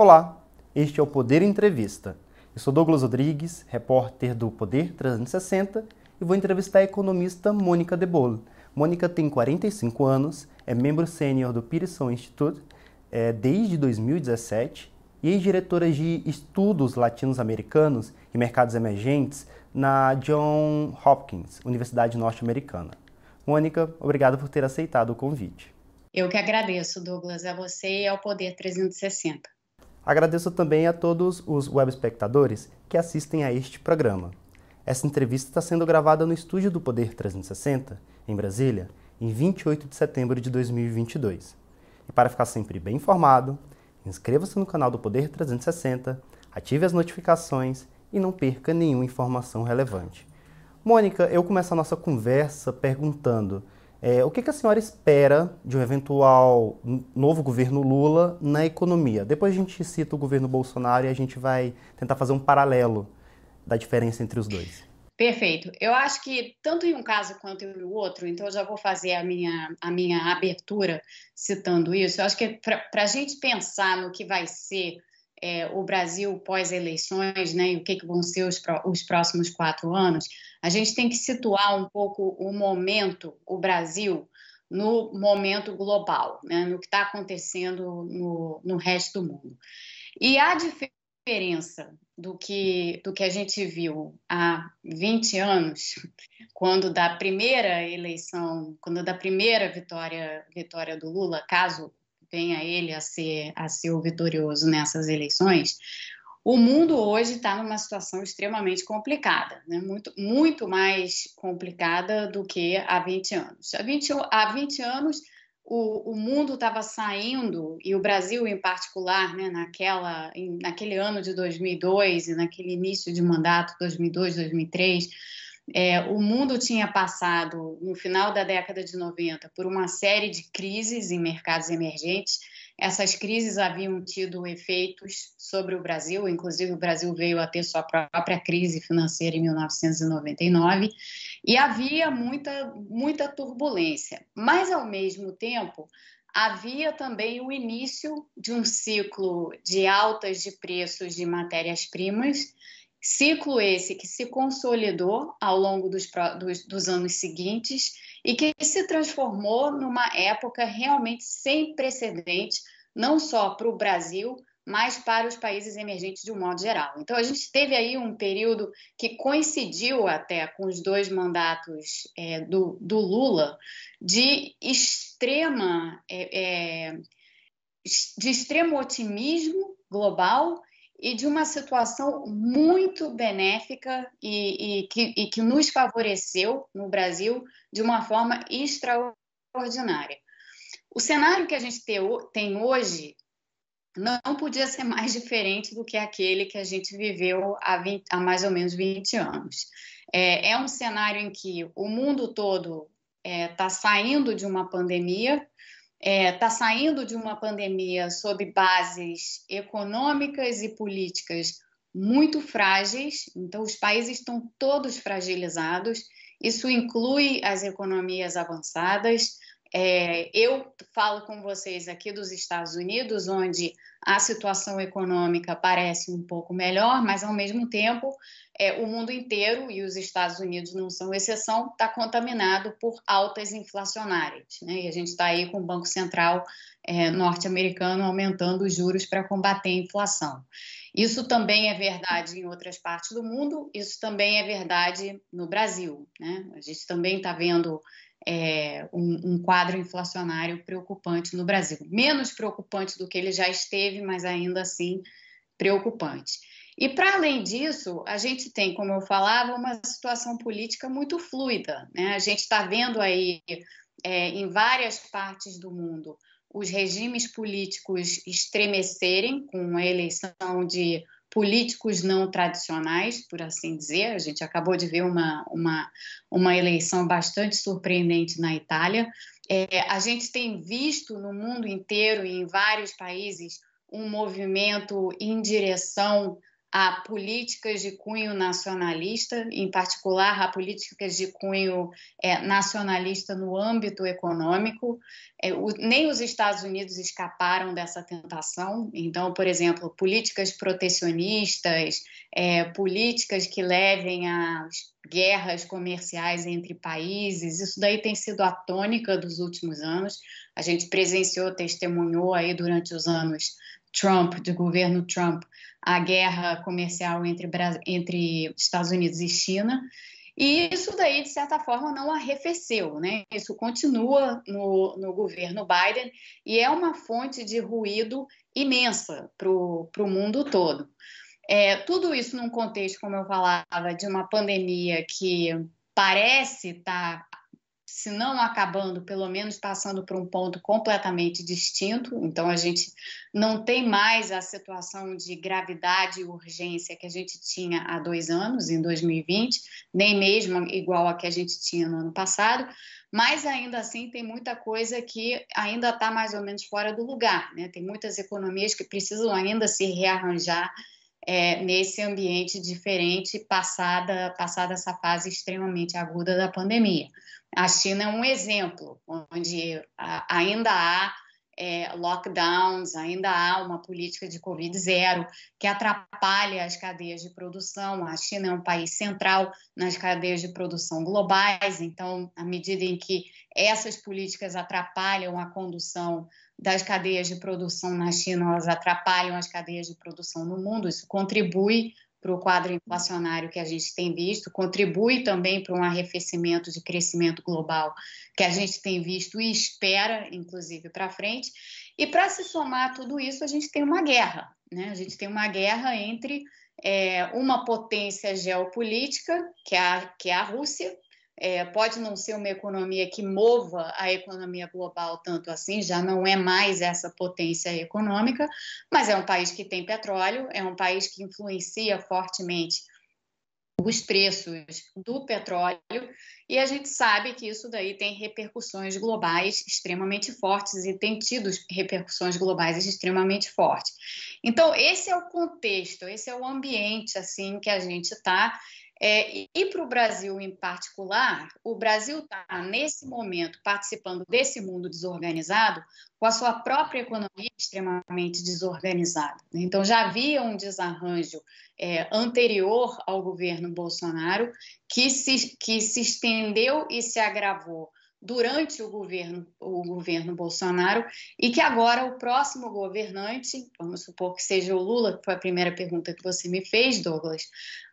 Olá, este é o Poder Entrevista. Eu sou Douglas Rodrigues, repórter do Poder 360 e vou entrevistar a economista Mônica Debole. Mônica tem 45 anos, é membro sênior do Pearson Institute é, desde 2017 e ex-diretora de estudos latinos-americanos e mercados emergentes na John Hopkins, Universidade Norte-Americana. Mônica, obrigado por ter aceitado o convite. Eu que agradeço, Douglas, a você e ao Poder 360. Agradeço também a todos os web espectadores que assistem a este programa. Essa entrevista está sendo gravada no estúdio do Poder 360, em Brasília, em 28 de setembro de 2022. E para ficar sempre bem informado, inscreva-se no canal do Poder 360, ative as notificações e não perca nenhuma informação relevante. Mônica, eu começo a nossa conversa perguntando é, o que, que, a senhora espera de um eventual novo governo Lula na economia? Depois a gente cita o governo Bolsonaro e a gente vai tentar fazer um paralelo da diferença entre os dois. Perfeito. Eu acho que tanto em um caso quanto em outro, então eu já vou fazer a minha, a minha abertura citando isso. Eu acho que para a gente pensar no que vai ser é, o Brasil pós-eleições, né, e o que, que vão ser os, os próximos quatro anos, a gente tem que situar um pouco o momento, o Brasil, no momento global, né, no que está acontecendo no, no resto do mundo. E a diferença do que, do que a gente viu há 20 anos, quando da primeira eleição, quando da primeira vitória, vitória do Lula, caso venha ele a ser, a ser o vitorioso nessas eleições, o mundo hoje está numa situação extremamente complicada, né? muito, muito mais complicada do que há 20 anos. Há 20, há 20 anos, o, o mundo estava saindo, e o Brasil em particular, né, naquela, em, naquele ano de 2002 e naquele início de mandato, 2002, 2003, é, o mundo tinha passado, no final da década de 90, por uma série de crises em mercados emergentes essas crises haviam tido efeitos sobre o Brasil, inclusive o Brasil veio a ter sua própria crise financeira em 1999, e havia muita, muita turbulência. Mas, ao mesmo tempo, havia também o início de um ciclo de altas de preços de matérias-primas, ciclo esse que se consolidou ao longo dos, dos, dos anos seguintes e que se transformou numa época realmente sem precedentes, não só para o Brasil, mas para os países emergentes de um modo geral. Então, a gente teve aí um período que coincidiu até com os dois mandatos é, do, do, Lula de extrema é, é, de extremo otimismo global e de uma situação muito benéfica e, e, que, e que nos favoreceu no Brasil de uma forma extraordinária. O cenário que a gente tem hoje não podia ser mais diferente do que aquele que a gente viveu há, 20, há mais ou menos 20 anos. É, é, um cenário em que o mundo todo está é, tá saindo de uma pandemia, está é, tá saindo de uma pandemia sob bases econômicas e políticas muito frágeis, então os países estão todos fragilizados. Isso inclui as economias avançadas. É, eu falo com vocês aqui dos Estados Unidos, onde a situação econômica parece um pouco melhor, mas ao mesmo tempo é, o mundo inteiro, e os Estados Unidos não são exceção, está contaminado por altas inflacionárias. Né? E a gente está aí com o Banco Central é, norte-americano aumentando os juros para combater a inflação. Isso também é verdade em outras partes do mundo, isso também é verdade no Brasil. Né? A gente também está vendo é, um, um, quadro inflacionário preocupante no Brasil. Menos preocupante do que ele já esteve, mas ainda assim preocupante. E para além disso, a gente tem, como eu falava, uma situação política muito fluida. Né? A gente está vendo aí é, em várias partes do mundo os regimes políticos estremecerem com a eleição de políticos não tradicionais, por assim dizer. A gente acabou de ver uma, uma, uma eleição bastante surpreendente na Itália. É, a gente tem visto no mundo inteiro e em vários países um movimento em direção a políticas de cunho nacionalista, em particular a políticas de cunho é, nacionalista no âmbito econômico. É, o, nem os Estados Unidos escaparam dessa tentação. Então, por exemplo, políticas protecionistas, é, políticas que levem a guerras comerciais entre países, isso daí tem sido a tônica dos últimos anos. A gente presenciou, testemunhou aí durante os anos Trump, do governo Trump, a guerra comercial entre, entre Estados Unidos e China. E isso daí, de certa forma, não arrefeceu, né? Isso continua no, no governo Biden e é uma fonte de ruído imensa para o mundo todo. É, tudo isso num contexto, como eu falava, de uma pandemia que parece estar tá se não acabando, pelo menos passando por um ponto completamente distinto. Então, a gente não tem mais a situação de gravidade e urgência que a gente tinha há dois anos, em 2020, nem mesmo igual a que a gente tinha no ano passado, mas ainda assim tem muita coisa que ainda está mais ou menos fora do lugar. Né? Tem muitas economias que precisam ainda se rearranjar. É, nesse ambiente diferente, passada, passada essa fase extremamente aguda da pandemia. A China é um exemplo, onde ainda há é, lockdowns, ainda há uma política de Covid zero que atrapalha as cadeias de produção. A China é um país central nas cadeias de produção globais, então, à medida em que essas políticas atrapalham a condução das cadeias de produção na China, elas atrapalham as cadeias de produção no mundo, isso contribui para o quadro inflacionário que a gente tem visto, contribui também para um arrefecimento de crescimento global que a gente tem visto e espera, inclusive, para frente. E para se somar tudo isso, a gente tem uma guerra, né? A gente tem uma guerra entre é, uma potência geopolítica, que é a, que é a Rússia, é, pode não ser uma economia que mova a economia global tanto assim, já não é mais essa potência econômica, mas é um país que tem petróleo, é um país que influencia fortemente os preços do petróleo e a gente sabe que isso daí tem repercussões globais extremamente fortes e tem tido repercussões globais extremamente fortes. Então esse é o contexto, esse é o ambiente assim que a gente está é, e para o Brasil em particular, o Brasil está, nesse momento, participando desse mundo desorganizado, com a sua própria economia extremamente desorganizada. Então, já havia um desarranjo é, anterior ao governo Bolsonaro que se, que se estendeu e se agravou durante o governo, o governo Bolsonaro e que agora o próximo governante, vamos supor que seja o Lula, que foi a primeira pergunta que você me fez, Douglas,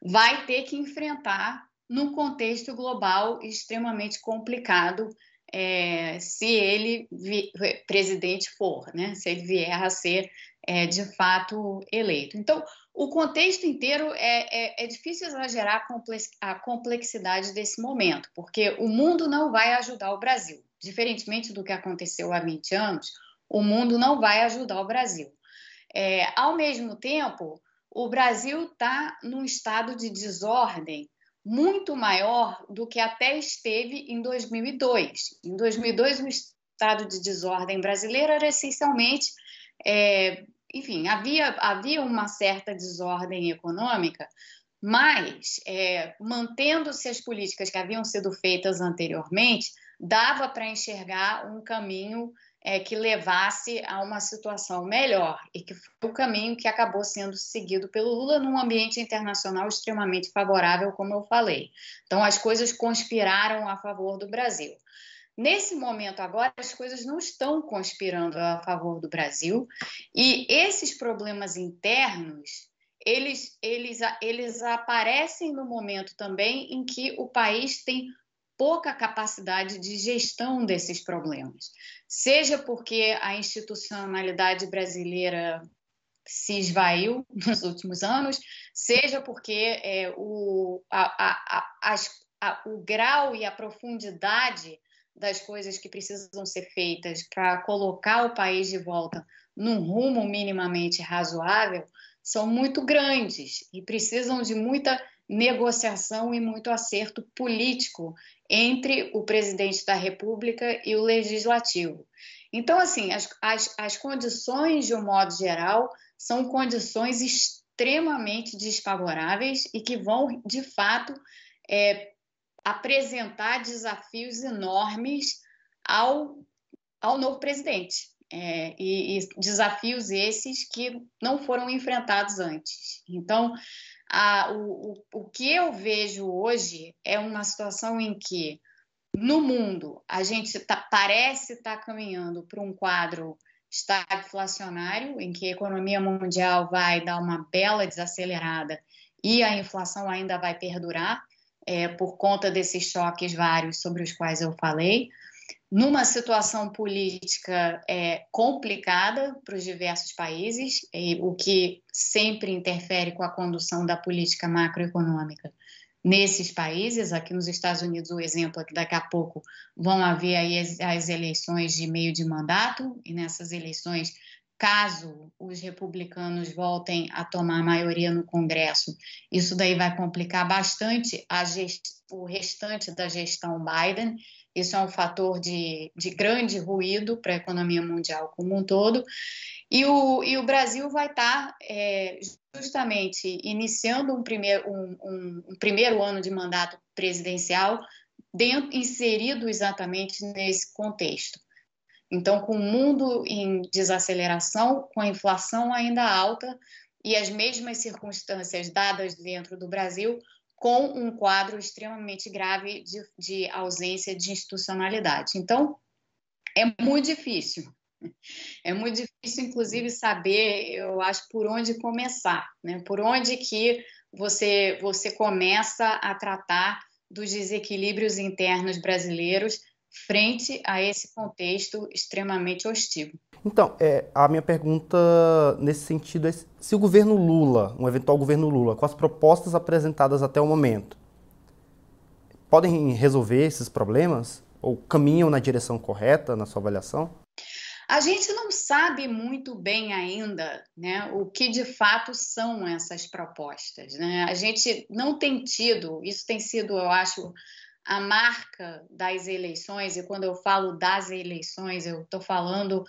vai ter que enfrentar num contexto global extremamente complicado é, se ele vi, presidente for, né? se ele vier a ser é, de fato eleito. Então, o contexto inteiro é, é, é, difícil exagerar a complexidade desse momento, porque o mundo não vai ajudar o Brasil. Diferentemente do que aconteceu há 20 anos, o mundo não vai ajudar o Brasil. É, ao mesmo tempo, o Brasil está num estado de desordem muito maior do que até esteve em 2002. Em 2002, o estado de desordem brasileiro era essencialmente é, enfim, havia, havia uma certa desordem econômica, mas é, mantendo-se as políticas que haviam sido feitas anteriormente, dava para enxergar um caminho é, que levasse a uma situação melhor e que foi o caminho que acabou sendo seguido pelo Lula num ambiente internacional extremamente favorável, como eu falei. Então, as coisas conspiraram a favor do Brasil. Nesse momento agora, as coisas não estão conspirando a favor do Brasil e esses problemas internos eles, eles, eles aparecem no momento também em que o país tem pouca capacidade de gestão desses problemas, seja porque a institucionalidade brasileira se esvaiu nos últimos anos, seja porque é, o, a, a, a, o grau e a profundidade das coisas que precisam ser feitas para colocar o país de volta num rumo minimamente razoável são muito grandes e precisam de muita negociação e muito acerto político entre o presidente da República e o legislativo. Então, assim, as, as, as condições, de um modo geral, são condições extremamente desfavoráveis e que vão, de fato, é, apresentar desafios enormes ao, ao novo presidente. É, e, e, desafios esses que não foram enfrentados antes. Então, a, o, o, o que eu vejo hoje é uma situação em que, no mundo, a gente tá, parece estar tá caminhando para um quadro estagflacionário, em que a economia mundial vai dar uma bela desacelerada e a inflação ainda vai perdurar é, por conta desses choques vários sobre os quais eu falei, numa situação política é, complicada para os diversos países, e, o que sempre interfere com a condução da política macroeconômica nesses países. Aqui nos Estados Unidos, o exemplo é que daqui a pouco vão haver aí as, as eleições de meio de mandato, e nessas eleições caso os republicanos voltem a tomar a maioria no Congresso, isso daí vai complicar bastante gest... o restante da gestão Biden. Isso é um fator de, de grande ruído para a economia mundial como um todo. E o, e o Brasil vai estar é, justamente iniciando um primeiro, um, um, um primeiro ano de mandato presidencial dentro, inserido exatamente nesse contexto. Então, com o mundo em desaceleração, com a inflação ainda alta e as mesmas circunstâncias dadas dentro do Brasil, com um quadro extremamente grave de, de ausência de institucionalidade. Então, é muito difícil. É muito difícil, inclusive, saber, eu acho, por onde começar, né? Por onde que você, você começa a tratar dos desequilíbrios internos brasileiros frente a esse contexto extremamente hostil. Então, é, a minha pergunta nesse sentido é se o governo Lula, um eventual governo Lula, com as propostas apresentadas até o momento, podem resolver esses problemas? Ou caminham na direção correta, na sua avaliação? A gente não sabe muito bem ainda né, o que de fato são essas propostas. Né? A gente não tem tido, isso tem sido, eu acho, a marca das eleições, e quando eu falo das eleições, eu estou falando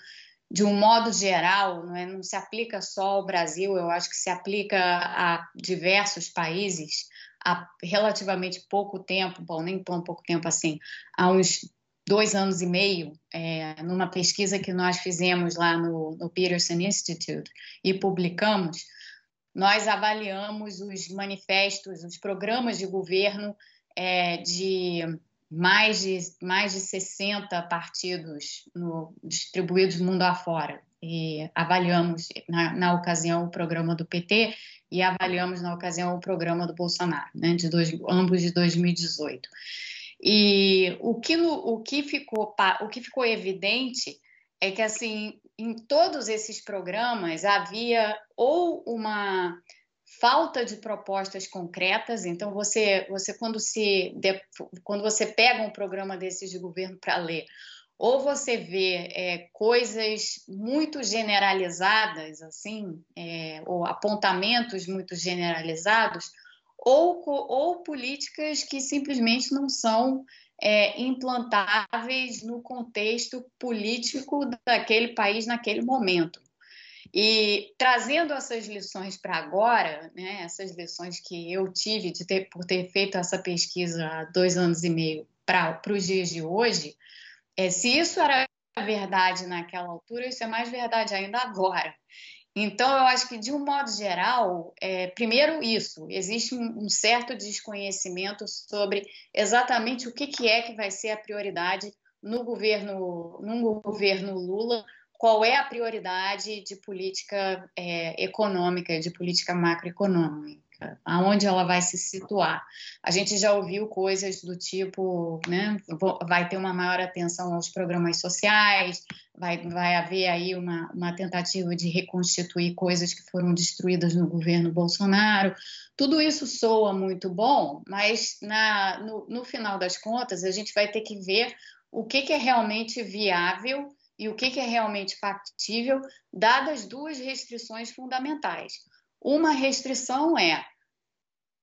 de um modo geral, não, é? não se aplica só ao Brasil, eu acho que se aplica a diversos países há relativamente pouco tempo, bom, nem tão pouco tempo assim, há uns dois anos e meio, é, numa pesquisa que nós fizemos lá no, no Peterson Institute e publicamos, nós avaliamos os manifestos, os programas de governo é, de mais de, mais de 60 partidos no, distribuídos mundo afora. E avaliamos, na, na, ocasião, o programa do PT e avaliamos, na ocasião, o programa do Bolsonaro, né, de dois, ambos de 2018. E o que, o, que ficou, o que ficou evidente é que, assim, em todos esses programas havia ou uma falta de propostas concretas. Então, você, você quando, se, quando você pega um programa desses de governo para ler, ou você vê é, coisas muito generalizadas, assim, é, ou apontamentos muito generalizados, ou, ou políticas que simplesmente não são é, implantáveis no contexto político daquele país naquele momento. E trazendo essas lições para agora, né, essas lições que eu tive de ter, por ter feito essa pesquisa há dois anos e meio para os dias de hoje, é, se isso era verdade naquela altura, isso é mais verdade ainda agora. Então, eu acho que, de um modo geral, é, primeiro isso, existe um, um, certo desconhecimento sobre exatamente o que, que é que vai ser a prioridade no governo, no governo Lula qual é a prioridade de política é, econômica, de política macroeconômica, aonde ela vai se situar. A gente já ouviu coisas do tipo, né, vai ter uma maior atenção aos programas sociais, vai, vai haver aí uma, uma tentativa de reconstituir coisas que foram destruídas no governo Bolsonaro. Tudo isso soa muito bom, mas na, no, no final das contas a gente vai ter que ver o que, que é realmente viável e o que, é realmente factível, dadas duas restrições fundamentais. Uma restrição é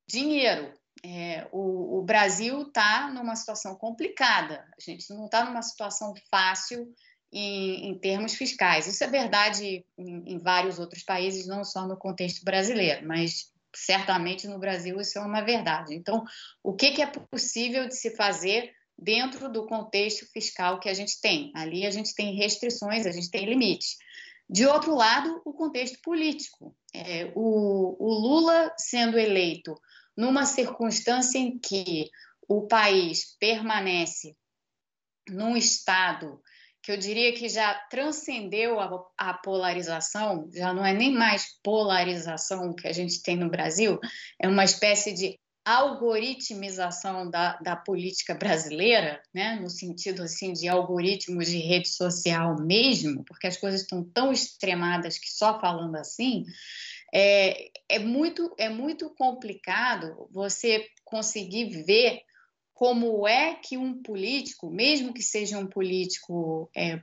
dinheiro. É, o, o, Brasil está numa situação complicada, a gente não está numa situação fácil em, em termos fiscais. Isso é verdade em, em vários outros países, não só no contexto brasileiro, mas certamente no Brasil isso é uma verdade. Então, o que, que é possível de se fazer dentro do contexto fiscal que a gente tem? Ali a gente tem restrições, a gente tem limites. De outro lado, o contexto político. É, o, o Lula sendo eleito numa circunstância em que o país permanece num estado que eu diria que já transcendeu a, a, polarização, já não é nem mais polarização que a gente tem no Brasil, é uma espécie de algoritmização da, da política brasileira, né? no sentido assim de algoritmos de rede social mesmo, porque as coisas estão tão extremadas que só falando assim, é, é, muito, é muito complicado você conseguir ver como é que um político, mesmo que seja um político é,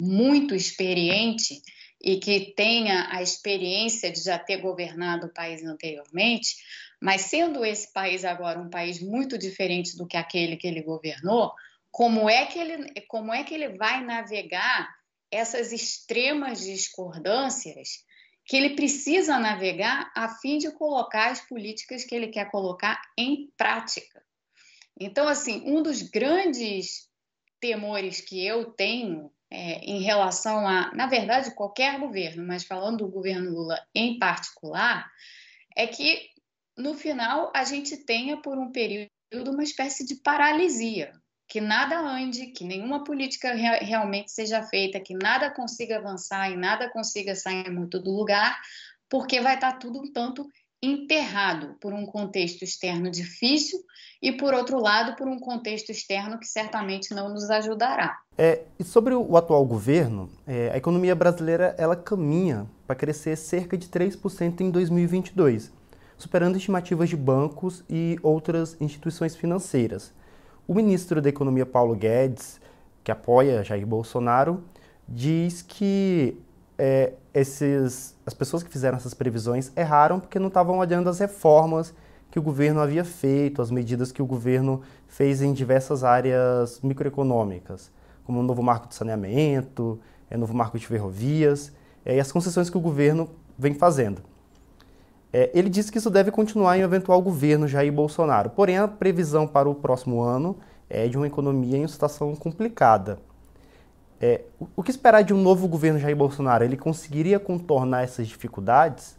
muito experiente e que tenha a experiência de já ter governado o país anteriormente, mas sendo esse país agora um país muito diferente do que aquele que ele governou, como é que ele, como é que ele vai navegar essas extremas discordâncias que ele precisa navegar a fim de colocar as políticas que ele quer colocar em prática? Então, assim, um dos grandes temores que eu tenho é, em relação a, na verdade, qualquer governo, mas falando do governo Lula em particular, é que no final a gente tenha por um período uma espécie de paralisia, que nada ande, que nenhuma política re realmente seja feita, que nada consiga avançar e nada consiga sair muito do lugar, porque vai estar tudo um tanto enterrado por um contexto externo difícil e, por outro lado, por um contexto externo que certamente não nos ajudará. É, e sobre o atual governo, é, a economia brasileira ela caminha para crescer cerca de 3% em 2022, superando estimativas de bancos e outras instituições financeiras. O ministro da Economia Paulo Guedes, que apoia Jair Bolsonaro, diz que é, esses, as pessoas que fizeram essas previsões erraram porque não estavam olhando as reformas que o governo havia feito, as medidas que o governo fez em diversas áreas microeconômicas, como o novo marco de saneamento, é, novo marco de ferrovias é, e as concessões que o governo vem fazendo. É, ele disse que isso deve continuar em um eventual governo Jair Bolsonaro, porém a previsão para o próximo ano é de uma economia em situação complicada. É, o que esperar de um novo governo Jair Bolsonaro? Ele conseguiria contornar essas dificuldades?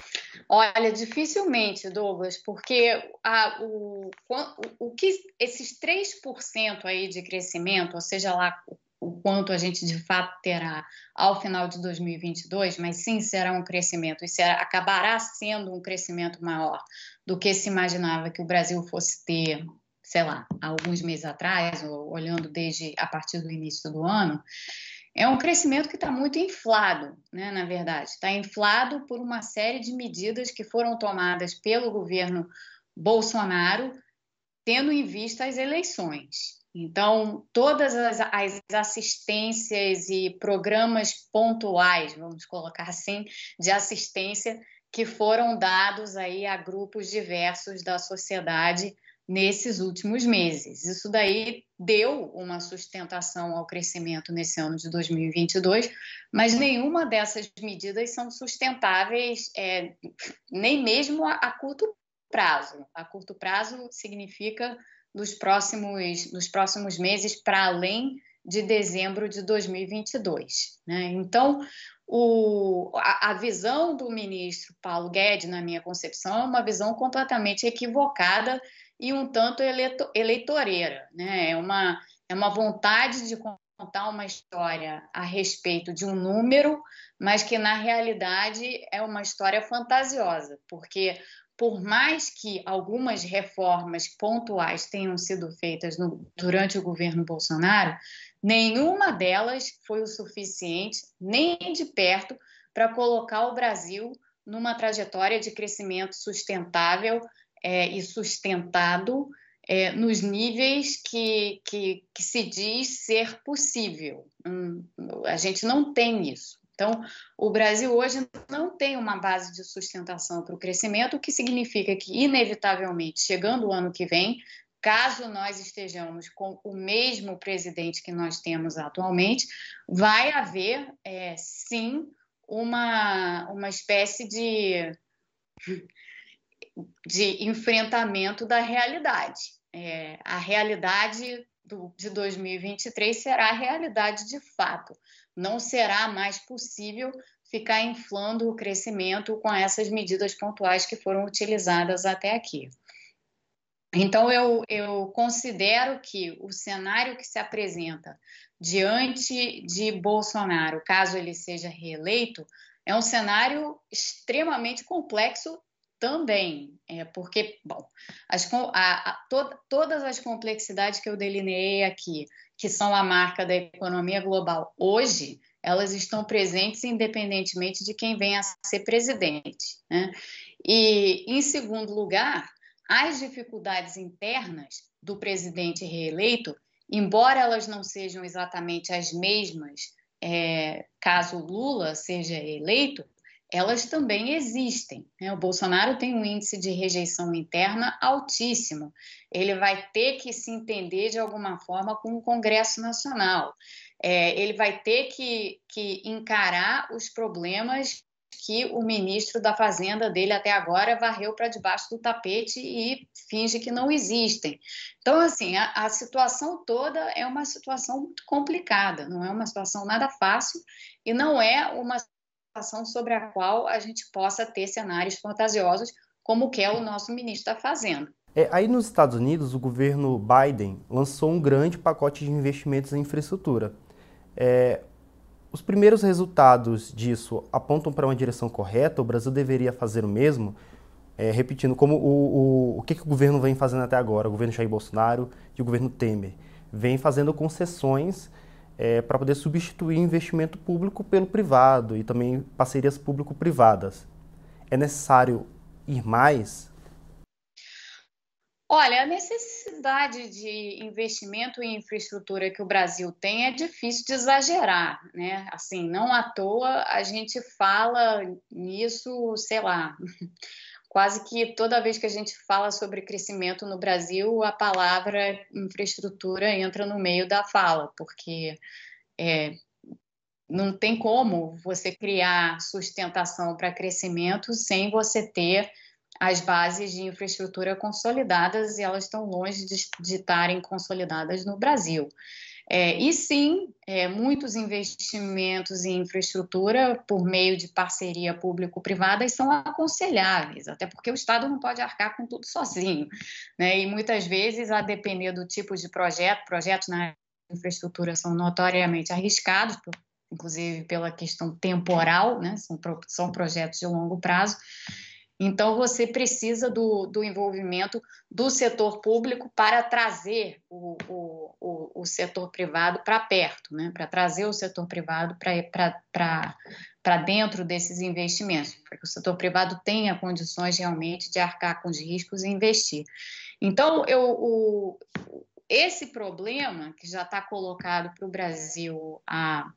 Olha, dificilmente, Douglas, porque a, o, o, o que esses 3% aí de crescimento, ou seja lá o quanto a gente de fato terá ao final de 2022, mas sim será um crescimento e será, acabará sendo um crescimento maior do que se imaginava que o Brasil fosse ter, sei lá, alguns meses atrás, ou olhando desde a partir do início do ano é um crescimento que está muito inflado, né, na verdade. Está inflado por uma série de medidas que foram tomadas pelo governo Bolsonaro, tendo em vista as eleições. Então, todas as, as, assistências e programas pontuais, vamos colocar assim, de assistência que foram dados aí a grupos diversos da sociedade nesses últimos meses. Isso daí deu uma sustentação ao crescimento nesse ano de 2022, mas nenhuma dessas medidas são sustentáveis, é, nem mesmo a, a, curto prazo. A curto prazo significa nos próximos, nos próximos meses, para além de dezembro de 2022. Né? Então, o, a, a, visão do ministro Paulo Guedes, na minha concepção, é uma visão completamente equivocada e um tanto eleito, eleitoreira. Né? É, uma, é uma vontade de contar uma história a respeito de um número, mas que na realidade é uma história fantasiosa, porque por mais que algumas reformas pontuais tenham sido feitas no, durante o governo Bolsonaro, nenhuma delas foi o suficiente, nem de perto, para colocar o Brasil numa trajetória de crescimento sustentável é, e sustentado é, nos níveis que, que, que, se diz ser possível. Hum, a gente não tem isso. Então, o Brasil hoje não tem uma base de sustentação para o crescimento, o que significa que, inevitavelmente, chegando o ano que vem, caso nós estejamos com o mesmo presidente que nós temos atualmente, vai haver, é, sim, uma, uma espécie de, de enfrentamento da realidade. É, a realidade do, de 2023 será a realidade de fato. Não será mais possível ficar inflando o crescimento com essas medidas pontuais que foram utilizadas até aqui. Então, eu, eu considero que o cenário que se apresenta diante de Bolsonaro, caso ele seja reeleito, é um cenário extremamente complexo também, é, porque, bom, as, a, a, to, todas as complexidades que eu delineei aqui, que são a marca da economia global hoje, elas estão presentes independentemente de quem venha a ser presidente. Né? E, em segundo lugar, as dificuldades internas do presidente reeleito, embora elas não sejam exatamente as mesmas é, caso Lula seja eleito, elas também existem. Né? O Bolsonaro tem um índice de rejeição interna altíssimo. Ele vai ter que se entender de alguma forma com o Congresso Nacional. É, ele vai ter que, que encarar os problemas que o ministro da Fazenda dele até agora varreu para debaixo do tapete e finge que não existem. Então, assim, a, a, situação toda é uma situação muito complicada, não é uma situação nada fácil e não é uma situação sobre a qual a gente possa ter cenários fantasiosos como que é o nosso ministro está fazendo. É, aí nos Estados Unidos, o governo Biden lançou um grande pacote de investimentos em infraestrutura. É, os primeiros resultados disso apontam para uma direção correta? O Brasil deveria fazer o mesmo? É, repetindo, como o, o, o que, que o governo vem fazendo até agora, o governo Jair Bolsonaro e o governo Temer, vem fazendo concessões é, para poder substituir investimento público pelo privado e também parcerias público-privadas. É necessário ir mais Olha, a necessidade de investimento em infraestrutura que o Brasil tem é difícil de exagerar, né? Assim, não à toa a gente fala nisso, sei lá, quase que toda vez que a gente fala sobre crescimento no Brasil, a palavra infraestrutura entra no meio da fala, porque é, não tem como você criar sustentação para crescimento sem você ter as bases de infraestrutura consolidadas e elas estão longe de, de estarem consolidadas no Brasil. É, e sim, é, muitos investimentos em infraestrutura por meio de parceria público-privada são aconselháveis, até porque o Estado não pode arcar com tudo sozinho. Né? E muitas vezes, a depender do tipo de projeto, projetos na infraestrutura são notoriamente arriscados, inclusive pela questão temporal, né? são, são projetos de longo prazo. Então, você precisa do, do envolvimento do setor público para trazer o, o, o, o setor privado para perto, né? para trazer o setor privado para dentro desses investimentos, para que o setor privado tenha condições realmente de arcar com os riscos e investir. Então, eu, o, esse problema que já está colocado para o Brasil há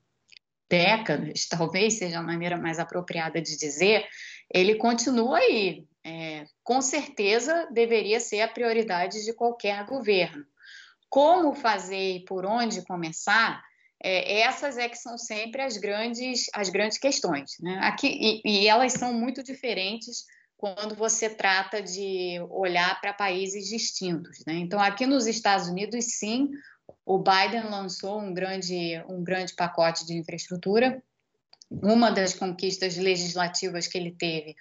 décadas, talvez seja a maneira mais apropriada de dizer, ele continua aí. É, com certeza deveria ser a prioridade de qualquer governo. Como fazer e por onde começar? É, essas é que são sempre as grandes, as grandes questões. Né? Aqui, e, e elas são muito diferentes quando você trata de olhar para países distintos. Né? Então, aqui nos Estados Unidos, sim, o Biden lançou um grande, um grande pacote de infraestrutura uma das conquistas legislativas que ele teve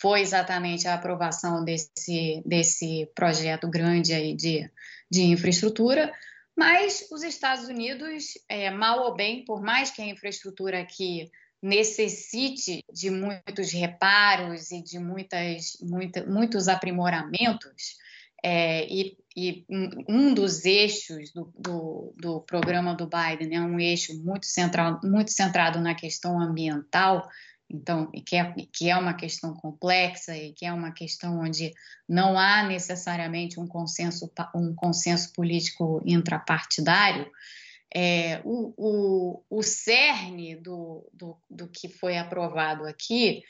foi exatamente a aprovação desse, desse projeto grande aí de, de infraestrutura, mas os Estados Unidos, é, mal ou bem, por mais que a infraestrutura aqui necessite de muitos reparos e de muitas, muita, muitos aprimoramentos, é, e, e, um dos eixos do, do, do, programa do Biden é um eixo muito, central, muito centrado na questão ambiental, então, que é, que é uma questão complexa e que é uma questão onde não há necessariamente um consenso, um consenso político intrapartidário, é, o, o, o cerne do, do, do que foi aprovado aqui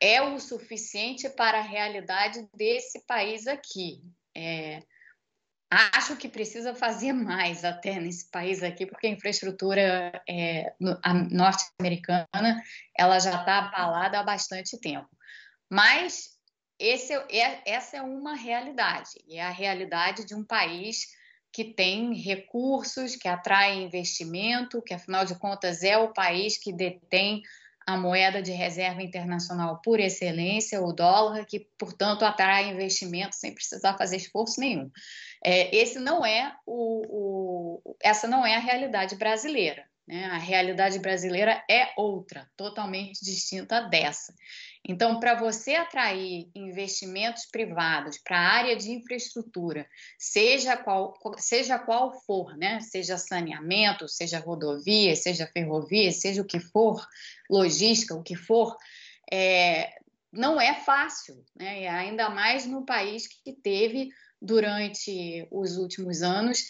é o suficiente para a realidade desse país aqui. É, Acho que precisa fazer mais até nesse país aqui, porque a infraestrutura é, norte-americana ela já está abalada há bastante tempo. Mas esse é, essa é uma realidade, e é a realidade de um país que tem recursos, que atrai investimento, que afinal de contas é o país que detém a moeda de reserva internacional por excelência, o dólar, que, portanto, atrai investimento sem precisar fazer esforço nenhum. É, esse não é o, o, essa não é a realidade brasileira. Né? A realidade brasileira é outra, totalmente distinta dessa. Então, para você atrair investimentos privados para a área de infraestrutura, seja qual, seja qual for, né? seja saneamento, seja rodovia, seja ferrovia, seja o que for, logística, o que for, é, não é fácil, né? ainda mais no país que teve, durante os últimos anos,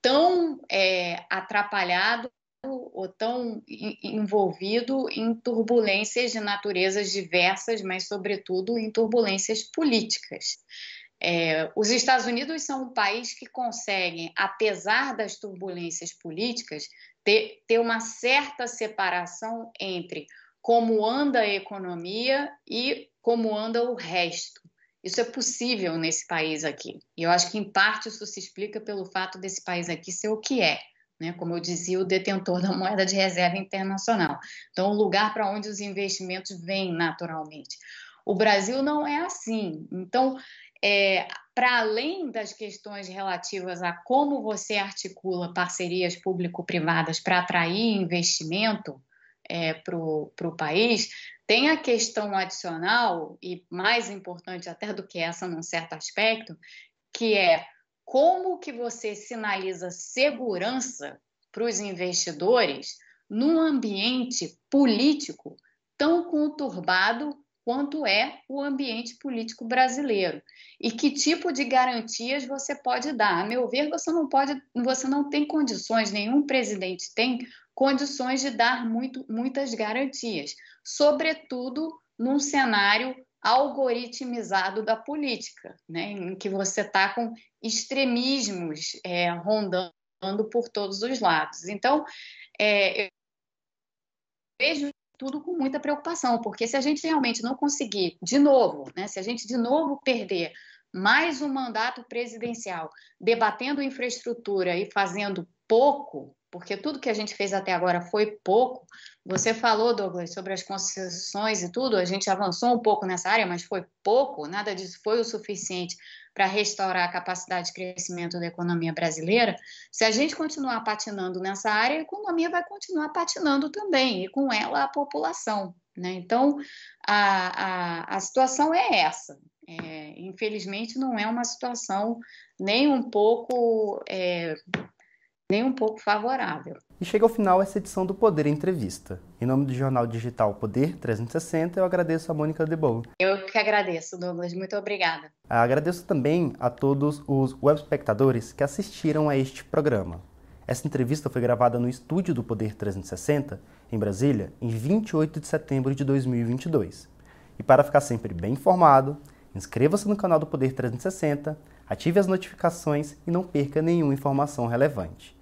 tão é, atrapalhado ou tão envolvido em turbulências de naturezas diversas, mas, sobretudo, em turbulências políticas. É, os Estados Unidos são um país que consegue, apesar das turbulências políticas, ter, ter uma certa separação entre como anda a economia e como anda o resto. Isso é possível nesse país aqui. E eu acho que, em parte, isso se explica pelo fato desse país aqui ser o que é né? como eu dizia, o detentor da moeda de reserva internacional. Então, o lugar para onde os investimentos vêm naturalmente. O Brasil não é assim. Então, é, para além das questões relativas a como você articula parcerias público-privadas para atrair investimento é, para o país, tem a questão adicional, e mais importante até do que essa num certo aspecto, que é como que você sinaliza segurança para os investidores num ambiente político tão conturbado quanto é o ambiente político brasileiro e que tipo de garantias você pode dar. A meu ver, você não pode, você não tem condições, nenhum presidente tem condições de dar muito, muitas garantias, sobretudo num cenário algoritmizado da política, né, em que você está com extremismos é, rondando por todos os lados. Então, é, eu vejo tudo com muita preocupação, porque se a gente realmente não conseguir, de novo, né, se a gente de novo perder mais um mandato presidencial debatendo infraestrutura e fazendo pouco, porque tudo que a gente fez até agora foi pouco. Você falou, Douglas, sobre as concessões e tudo, a gente avançou um pouco nessa área, mas foi pouco, nada disso foi o suficiente para restaurar a capacidade de crescimento da economia brasileira. Se a gente continuar patinando nessa área, a economia vai continuar patinando também, e com ela a população. Né? Então, a, a, a situação é essa. É, infelizmente, não é uma situação nem um pouco é, nem um pouco favorável. E chega ao final essa edição do Poder Entrevista. Em nome do jornal digital Poder 360, eu agradeço a Mônica Debol. Eu que agradeço, Douglas. Muito obrigada. Agradeço também a todos os web espectadores que assistiram a este programa. Essa entrevista foi gravada no estúdio do Poder 360, em Brasília, em 28 de setembro de 2022. E para ficar sempre bem informado, inscreva-se no canal do Poder 360, ative as notificações e não perca nenhuma informação relevante.